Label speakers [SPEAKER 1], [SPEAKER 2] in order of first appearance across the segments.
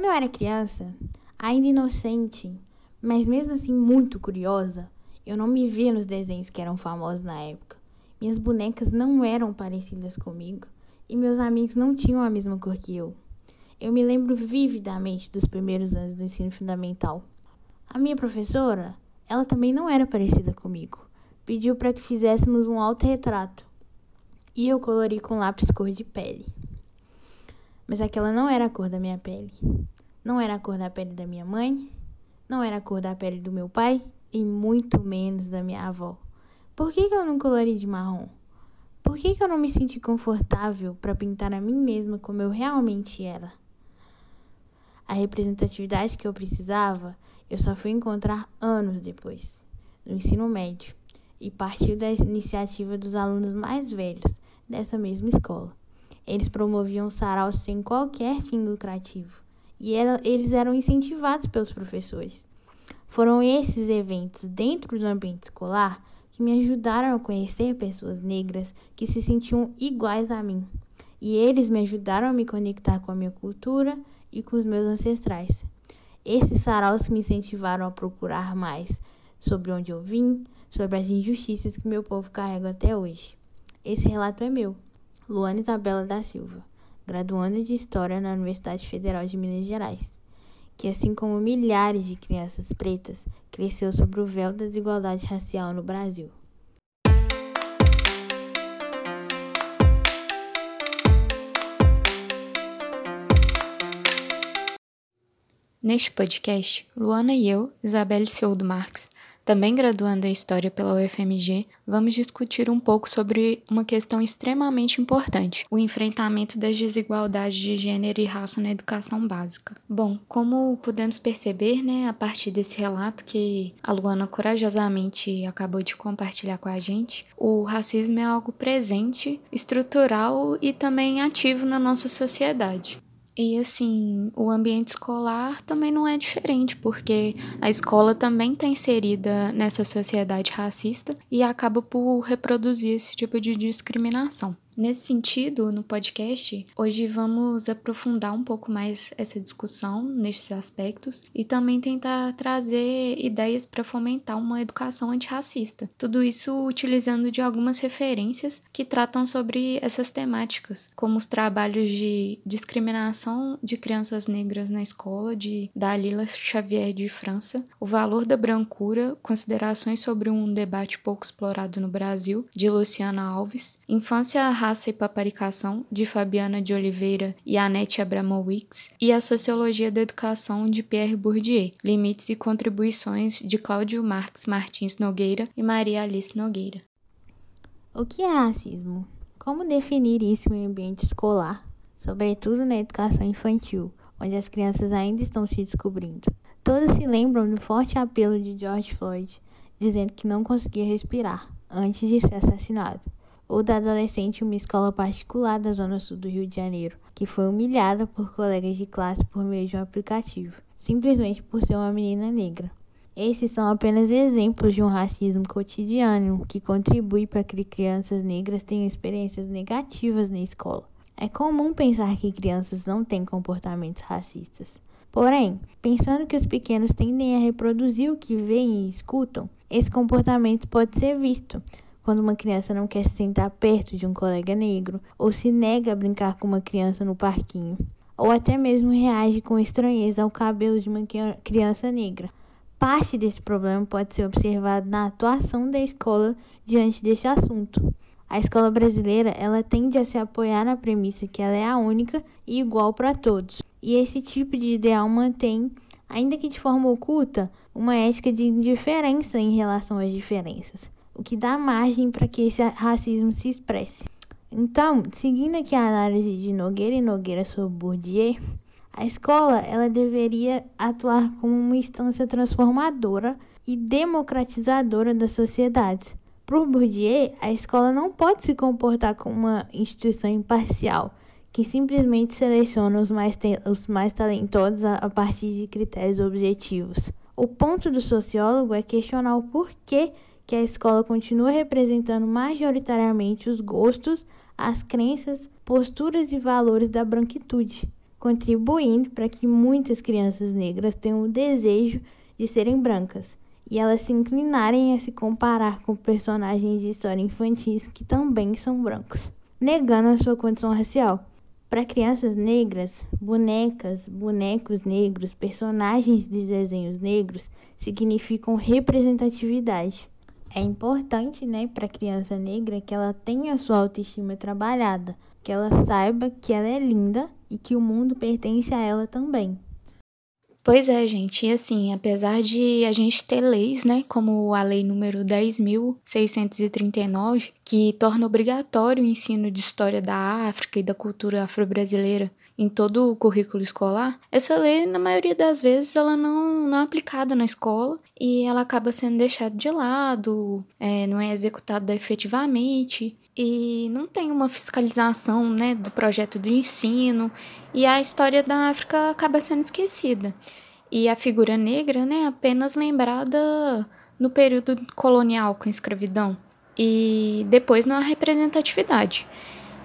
[SPEAKER 1] Quando eu era criança, ainda inocente, mas mesmo assim muito curiosa, eu não me via nos desenhos que eram famosos na época. Minhas bonecas não eram parecidas comigo e meus amigos não tinham a mesma cor que eu. Eu me lembro vividamente dos primeiros anos do ensino fundamental. A minha professora, ela também não era parecida comigo. Pediu para que fizéssemos um autorretrato e eu colori com lápis cor de pele mas aquela não era a cor da minha pele. Não era a cor da pele da minha mãe, não era a cor da pele do meu pai e muito menos da minha avó. Por que, que eu não colori de marrom? Por que, que eu não me senti confortável para pintar a mim mesma como eu realmente era? A representatividade que eu precisava, eu só fui encontrar anos depois, no ensino médio, e partiu da iniciativa dos alunos mais velhos dessa mesma escola. Eles promoviam sarau sem qualquer fim lucrativo e era, eles eram incentivados pelos professores. Foram esses eventos dentro do ambiente escolar que me ajudaram a conhecer pessoas negras que se sentiam iguais a mim. E eles me ajudaram a me conectar com a minha cultura e com os meus ancestrais. Esses saraus me incentivaram a procurar mais sobre onde eu vim, sobre as injustiças que meu povo carrega até hoje. Esse relato é meu. Luana Isabela da Silva, graduanda de História na Universidade Federal de Minas Gerais, que, assim como milhares de crianças pretas, cresceu sobre o véu da desigualdade racial no Brasil.
[SPEAKER 2] Neste podcast, Luana e eu, Isabelle Seudo Marques, também graduando em História pela UFMG, vamos discutir um pouco sobre uma questão extremamente importante: o enfrentamento das desigualdades de gênero e raça na educação básica. Bom, como podemos perceber, né, a partir desse relato que a Luana corajosamente acabou de compartilhar com a gente, o racismo é algo presente, estrutural e também ativo na nossa sociedade. E assim, o ambiente escolar também não é diferente, porque a escola também está inserida nessa sociedade racista e acaba por reproduzir esse tipo de discriminação. Nesse sentido, no podcast, hoje vamos aprofundar um pouco mais essa discussão nesses aspectos e também tentar trazer ideias para fomentar uma educação antirracista. Tudo isso utilizando de algumas referências que tratam sobre essas temáticas, como os trabalhos de discriminação de crianças negras na escola, de Dalila Xavier de França, O Valor da Brancura, Considerações sobre um Debate Pouco Explorado no Brasil, de Luciana Alves, Infância Raça e Paparicação, de Fabiana de Oliveira e Annette Abramowicz, e A Sociologia da Educação, de Pierre Bourdieu, Limites e Contribuições, de Cláudio Marques Martins Nogueira e Maria Alice Nogueira.
[SPEAKER 1] O que é racismo? Como definir isso em ambiente escolar, sobretudo na educação infantil, onde as crianças ainda estão se descobrindo? Todos se lembram do forte apelo de George Floyd, dizendo que não conseguia respirar antes de ser assassinado ou da adolescente em uma escola particular da zona sul do Rio de Janeiro, que foi humilhada por colegas de classe por meio de um aplicativo, simplesmente por ser uma menina negra. Esses são apenas exemplos de um racismo cotidiano que contribui para que crianças negras tenham experiências negativas na escola. É comum pensar que crianças não têm comportamentos racistas. Porém, pensando que os pequenos tendem a reproduzir o que veem e escutam, esse comportamento pode ser visto quando uma criança não quer se sentar perto de um colega negro, ou se nega a brincar com uma criança no parquinho, ou até mesmo reage com estranheza ao cabelo de uma criança negra. Parte desse problema pode ser observado na atuação da escola diante desse assunto. A escola brasileira, ela tende a se apoiar na premissa que ela é a única e igual para todos. E esse tipo de ideal mantém, ainda que de forma oculta, uma ética de indiferença em relação às diferenças o que dá margem para que esse racismo se expresse. Então, seguindo aqui a análise de Nogueira e Nogueira sobre Bourdieu, a escola ela deveria atuar como uma instância transformadora e democratizadora das sociedades. Para Bourdieu, a escola não pode se comportar como uma instituição imparcial, que simplesmente seleciona os mais, os mais talentosos a, a partir de critérios objetivos. O ponto do sociólogo é questionar o porquê que a escola continua representando majoritariamente os gostos, as crenças, posturas e valores da branquitude. contribuindo para que muitas crianças negras tenham o desejo de serem brancas e elas se inclinarem a se comparar com personagens de história infantis que também são brancos, negando a sua condição racial. Para crianças negras, bonecas, bonecos negros, personagens de desenhos negros significam representatividade. É importante, né, para a criança negra que ela tenha sua autoestima trabalhada, que ela saiba que ela é linda e que o mundo pertence a ela também.
[SPEAKER 2] Pois é, gente, e assim, apesar de a gente ter leis, né, como a lei número 10.639, que torna obrigatório o ensino de história da África e da cultura afro-brasileira em todo o currículo escolar, essa lei, na maioria das vezes, ela não, não é aplicada na escola e ela acaba sendo deixada de lado, é, não é executada efetivamente e não tem uma fiscalização né, do projeto de ensino e a história da África acaba sendo esquecida. E a figura negra né, apenas lembrada no período colonial com escravidão e depois na representatividade.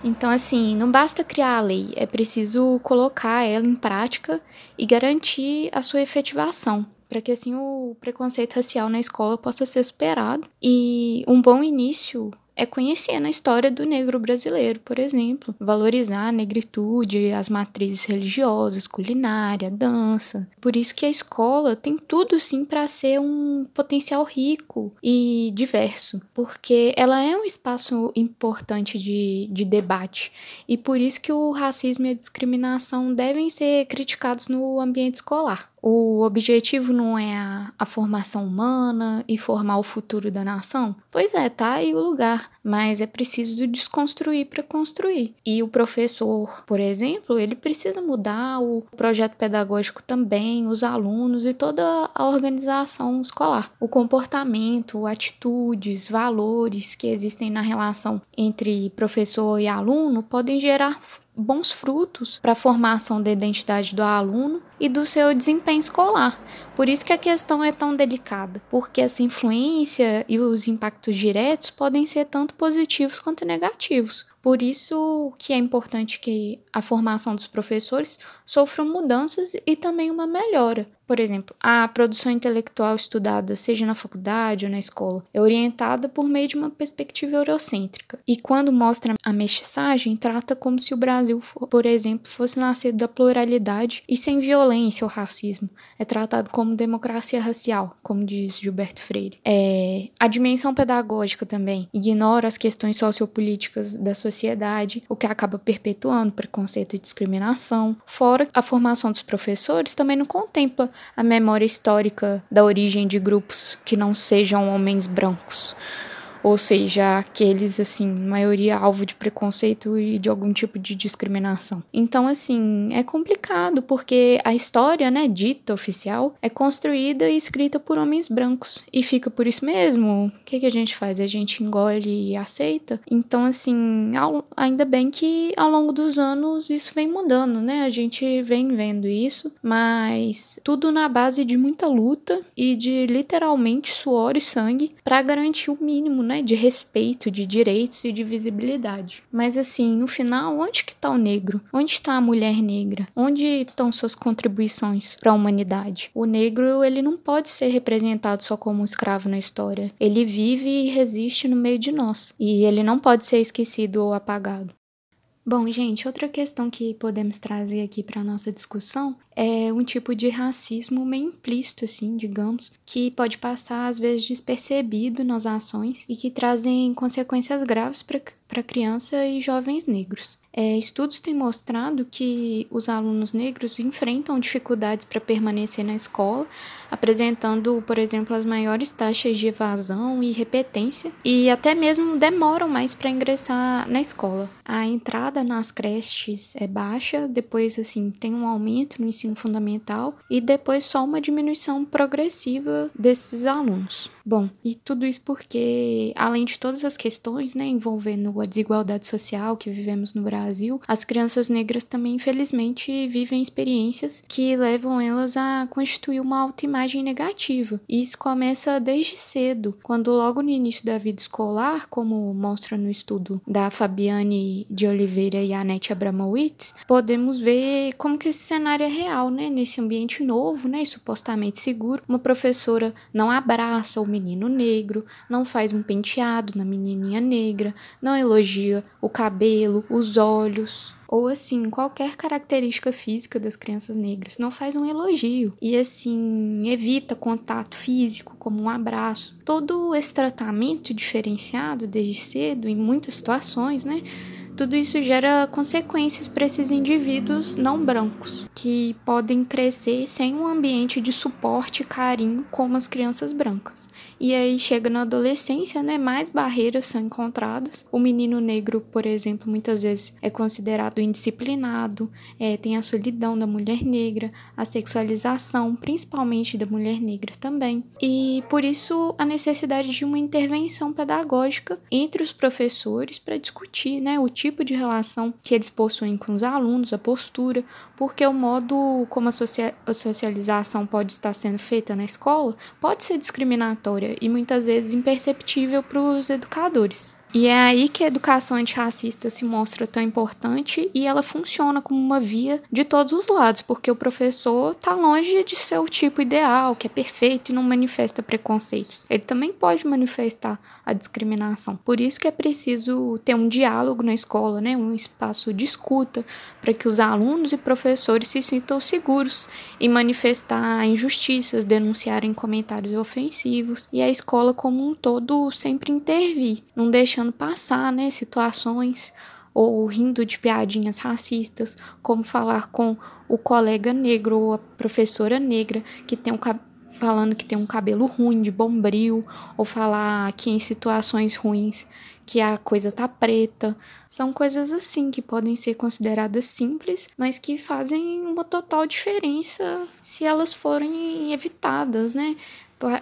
[SPEAKER 2] Então, assim, não basta criar a lei, é preciso colocar ela em prática e garantir a sua efetivação, para que assim o preconceito racial na escola possa ser superado. E um bom início é conhecer na história do negro brasileiro, por exemplo, valorizar a negritude, as matrizes religiosas, culinária, dança. Por isso que a escola tem tudo sim para ser um potencial rico e diverso, porque ela é um espaço importante de, de debate e por isso que o racismo e a discriminação devem ser criticados no ambiente escolar. O objetivo não é a, a, formação humana e formar o futuro da nação? Pois é, tá aí o lugar, mas é preciso desconstruir para construir. E o professor, por exemplo, ele precisa mudar o projeto pedagógico também, os alunos e toda a organização escolar. O comportamento, atitudes, valores que existem na relação entre professor e aluno podem gerar bons frutos para a formação da identidade do aluno e do seu desempenho escolar. Por isso que a questão é tão delicada, porque essa influência e os impactos diretos podem ser tanto positivos quanto negativos. Por isso que é importante que a formação dos professores sofra mudanças e também uma melhora. Por exemplo, a produção intelectual estudada, seja na faculdade ou na escola, é orientada por meio de uma perspectiva eurocêntrica. E quando mostra a mestiçagem, trata como se o Brasil, por exemplo, fosse nascido da pluralidade e sem violência ou racismo. É tratado como democracia racial, como diz Gilberto Freire. É, a dimensão pedagógica também ignora as questões sociopolíticas da sociedade, o que acaba perpetuando preconceito e discriminação. Fora a formação dos professores também não contempla a memória histórica da origem de grupos que não sejam homens brancos ou seja, aqueles assim, maioria alvo de preconceito e de algum tipo de discriminação. Então, assim, é complicado porque a história, né, dita oficial, é construída e escrita por homens brancos e fica por isso mesmo. O que, que a gente faz? A gente engole e aceita. Então, assim, ao, ainda bem que ao longo dos anos isso vem mudando, né? A gente vem vendo isso, mas tudo na base de muita luta e de literalmente suor e sangue para garantir o mínimo, né? Né, de respeito, de direitos e de visibilidade. Mas assim, no final, onde que está o negro? Onde está a mulher negra? Onde estão suas contribuições para a humanidade? O negro, ele não pode ser representado só como um escravo na história. Ele vive e resiste no meio de nós, e ele não pode ser esquecido ou apagado. Bom, gente, outra questão que podemos trazer aqui para nossa discussão é um tipo de racismo meio implícito, assim, digamos, que pode passar às vezes despercebido nas ações e que trazem consequências graves para criança e jovens negros. É, estudos têm mostrado que os alunos negros enfrentam dificuldades para permanecer na escola, apresentando, por exemplo, as maiores taxas de evasão e repetência, e até mesmo demoram mais para ingressar na escola. A entrada nas creches é baixa, depois assim tem um aumento no ensino fundamental e depois só uma diminuição progressiva desses alunos. Bom, e tudo isso porque, além de todas as questões né, envolvendo a desigualdade social que vivemos no Brasil, as crianças negras também, infelizmente, vivem experiências que levam elas a constituir uma autoimagem negativa. E isso começa desde cedo, quando logo no início da vida escolar, como mostra no estudo da Fabiane de Oliveira e Anete Abramowitz, podemos ver como que esse cenário é real, né? Nesse ambiente novo, né? Supostamente seguro, uma professora não abraça menino negro, não faz um penteado na menininha negra, não elogia o cabelo, os olhos, ou assim, qualquer característica física das crianças negras, não faz um elogio e assim evita contato físico, como um abraço. Todo esse tratamento diferenciado desde cedo em muitas situações, né? Tudo isso gera consequências para esses indivíduos não brancos, que podem crescer sem um ambiente de suporte e carinho como as crianças brancas. E aí chega na adolescência, né, mais barreiras são encontradas. O menino negro, por exemplo, muitas vezes é considerado indisciplinado, é, tem a solidão da mulher negra, a sexualização, principalmente da mulher negra também. E por isso a necessidade de uma intervenção pedagógica entre os professores para discutir, né, o tipo de relação que eles possuem com os alunos, a postura, porque o modo como a, socialização pode estar sendo feita na escola pode ser discriminatória e muitas vezes imperceptível para os educadores. E é aí que a educação antirracista se mostra tão importante e ela funciona como uma via de todos os lados, porque o professor está longe de ser o tipo ideal, que é perfeito e não manifesta preconceitos. Ele também pode manifestar a discriminação. Por isso que é preciso ter um diálogo na escola, né? um espaço de escuta, para que os alunos e professores se sintam seguros e manifestar injustiças, denunciarem comentários ofensivos e a escola como um todo sempre intervir, não deixando deixando passar, né, situações ou rindo de piadinhas racistas, como falar com o colega negro ou a professora negra que tem um falando que tem um cabelo ruim, de bombril, ou falar que em situações ruins que a coisa tá preta. São coisas assim que podem ser consideradas simples, mas que fazem uma total diferença se elas forem evitadas, né?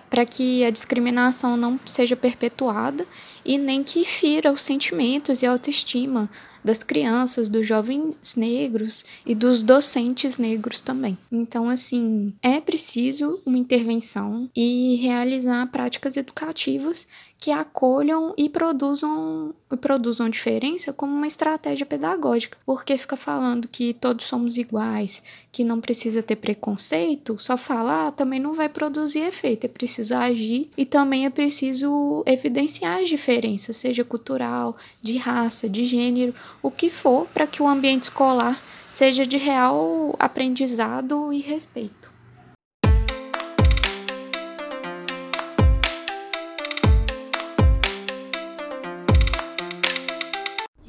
[SPEAKER 2] Para que a discriminação não seja perpetuada e nem que fira os sentimentos e a autoestima das crianças, dos jovens negros e dos docentes negros também. Então, assim, é preciso uma intervenção e realizar práticas educativas que acolham e produzam, e produzam diferença como uma estratégia pedagógica, porque fica falando que todos somos iguais, que não precisa ter preconceito, só falar também não vai produzir efeito, é preciso agir e também é preciso evidenciar as diferenças, seja cultural, de raça, de gênero, o que for, para que o ambiente escolar seja de real aprendizado e respeito.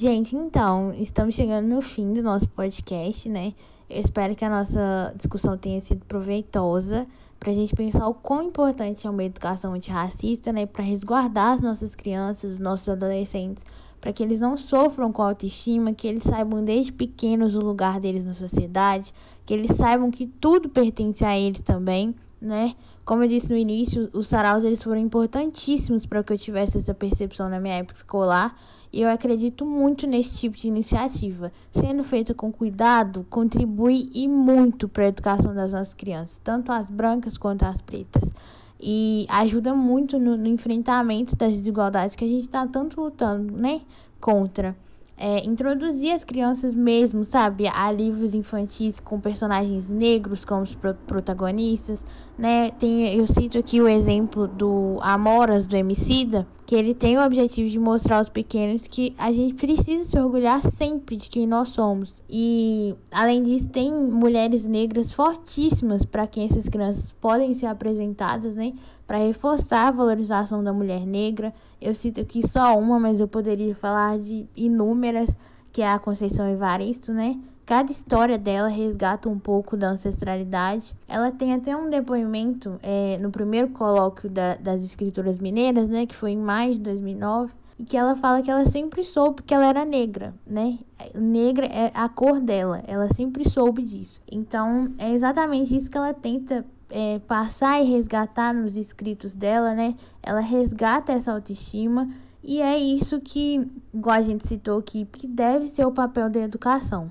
[SPEAKER 1] Gente, então, estamos chegando no fim do nosso podcast, né? Eu espero que a nossa discussão tenha sido proveitosa para a gente pensar o quão importante é uma educação antirracista, né? Para resguardar as nossas crianças, os nossos adolescentes, para que eles não sofram com autoestima, que eles saibam desde pequenos o lugar deles na sociedade, que eles saibam que tudo pertence a eles também, né? Como eu disse no início, os saraus eles foram importantíssimos para que eu tivesse essa percepção na minha época escolar e eu acredito muito nesse tipo de iniciativa. Sendo feita com cuidado, contribui e muito para a educação das nossas crianças, tanto as brancas quanto as pretas. E ajuda muito no, no enfrentamento das desigualdades que a gente está tanto lutando, né, contra é, introduzir as crianças mesmo, sabe, a livros infantis com personagens negros como os pro protagonistas, né? Tem, eu cito aqui o exemplo do Amoras do Emicida, que ele tem o objetivo de mostrar aos pequenos que a gente precisa se orgulhar sempre de quem nós somos. E além disso, tem mulheres negras fortíssimas para quem essas crianças podem ser apresentadas, né? Para reforçar a valorização da mulher negra. Eu cito aqui só uma, mas eu poderia falar de inúmeras, que é a Conceição Evaristo, né? Cada história dela resgata um pouco da ancestralidade. Ela tem até um depoimento é, no primeiro colóquio da, das escrituras mineiras, né, que foi em maio de 2009, e que ela fala que ela sempre soube que ela era negra, né? Negra é a cor dela, ela sempre soube disso. Então, é exatamente isso que ela tenta é, passar e resgatar nos escritos dela, né? Ela resgata essa autoestima e é isso que, igual a gente citou aqui, que deve ser o papel da educação.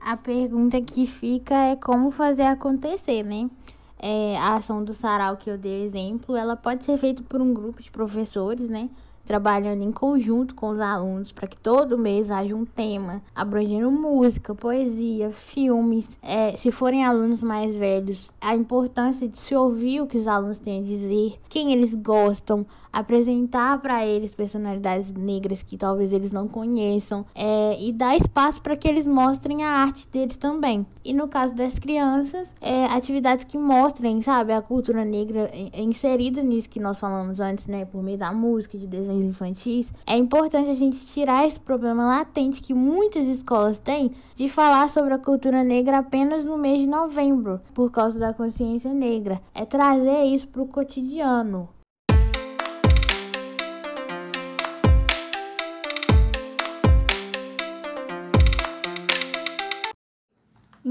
[SPEAKER 1] A pergunta que fica é como fazer acontecer, né? É, a ação do sarau que eu dei exemplo, ela pode ser feita por um grupo de professores, né? Trabalhando em conjunto com os alunos para que todo mês haja um tema abrangendo música, poesia, filmes. É, se forem alunos mais velhos, a importância de se ouvir o que os alunos têm a dizer, quem eles gostam, apresentar para eles personalidades negras que talvez eles não conheçam é, e dar espaço para que eles mostrem a arte deles também. E no caso das crianças, é, atividades que mostrem, sabe, a cultura negra inserida nisso que nós falamos antes, né, por meio da música, de desenhos infantis. É importante a gente tirar esse problema latente que muitas escolas têm de falar sobre a cultura negra apenas no mês de novembro, por causa da consciência negra. É trazer isso para o cotidiano.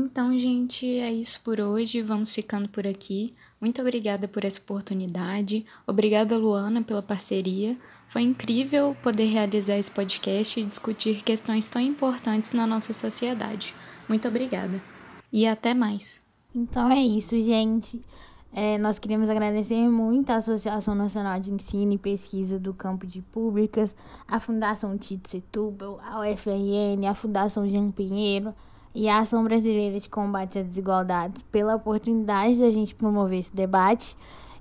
[SPEAKER 2] Então, gente, é isso por hoje. Vamos ficando por aqui. Muito obrigada por essa oportunidade. Obrigada, Luana, pela parceria. Foi incrível poder realizar esse podcast e discutir questões tão importantes na nossa sociedade. Muito obrigada. E até mais.
[SPEAKER 1] Então é isso, gente. É, nós queremos agradecer muito à Associação Nacional de Ensino e Pesquisa do Campo de Públicas, à Fundação Tito Setúbal, à UFRN, à Fundação Jean Pinheiro e a Ação Brasileira de Combate à Desigualdade pela oportunidade de a gente promover esse debate.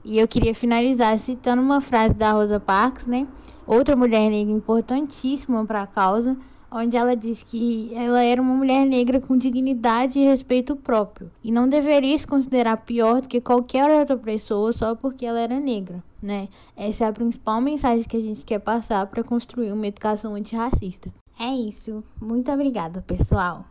[SPEAKER 1] E eu queria finalizar citando uma frase da Rosa Parks, né? Outra mulher negra importantíssima para a causa, onde ela diz que ela era uma mulher negra com dignidade e respeito próprio e não deveria se considerar pior do que qualquer outra pessoa só porque ela era negra, né? Essa é a principal mensagem que a gente quer passar para construir uma educação antirracista. É isso. Muito obrigada, pessoal.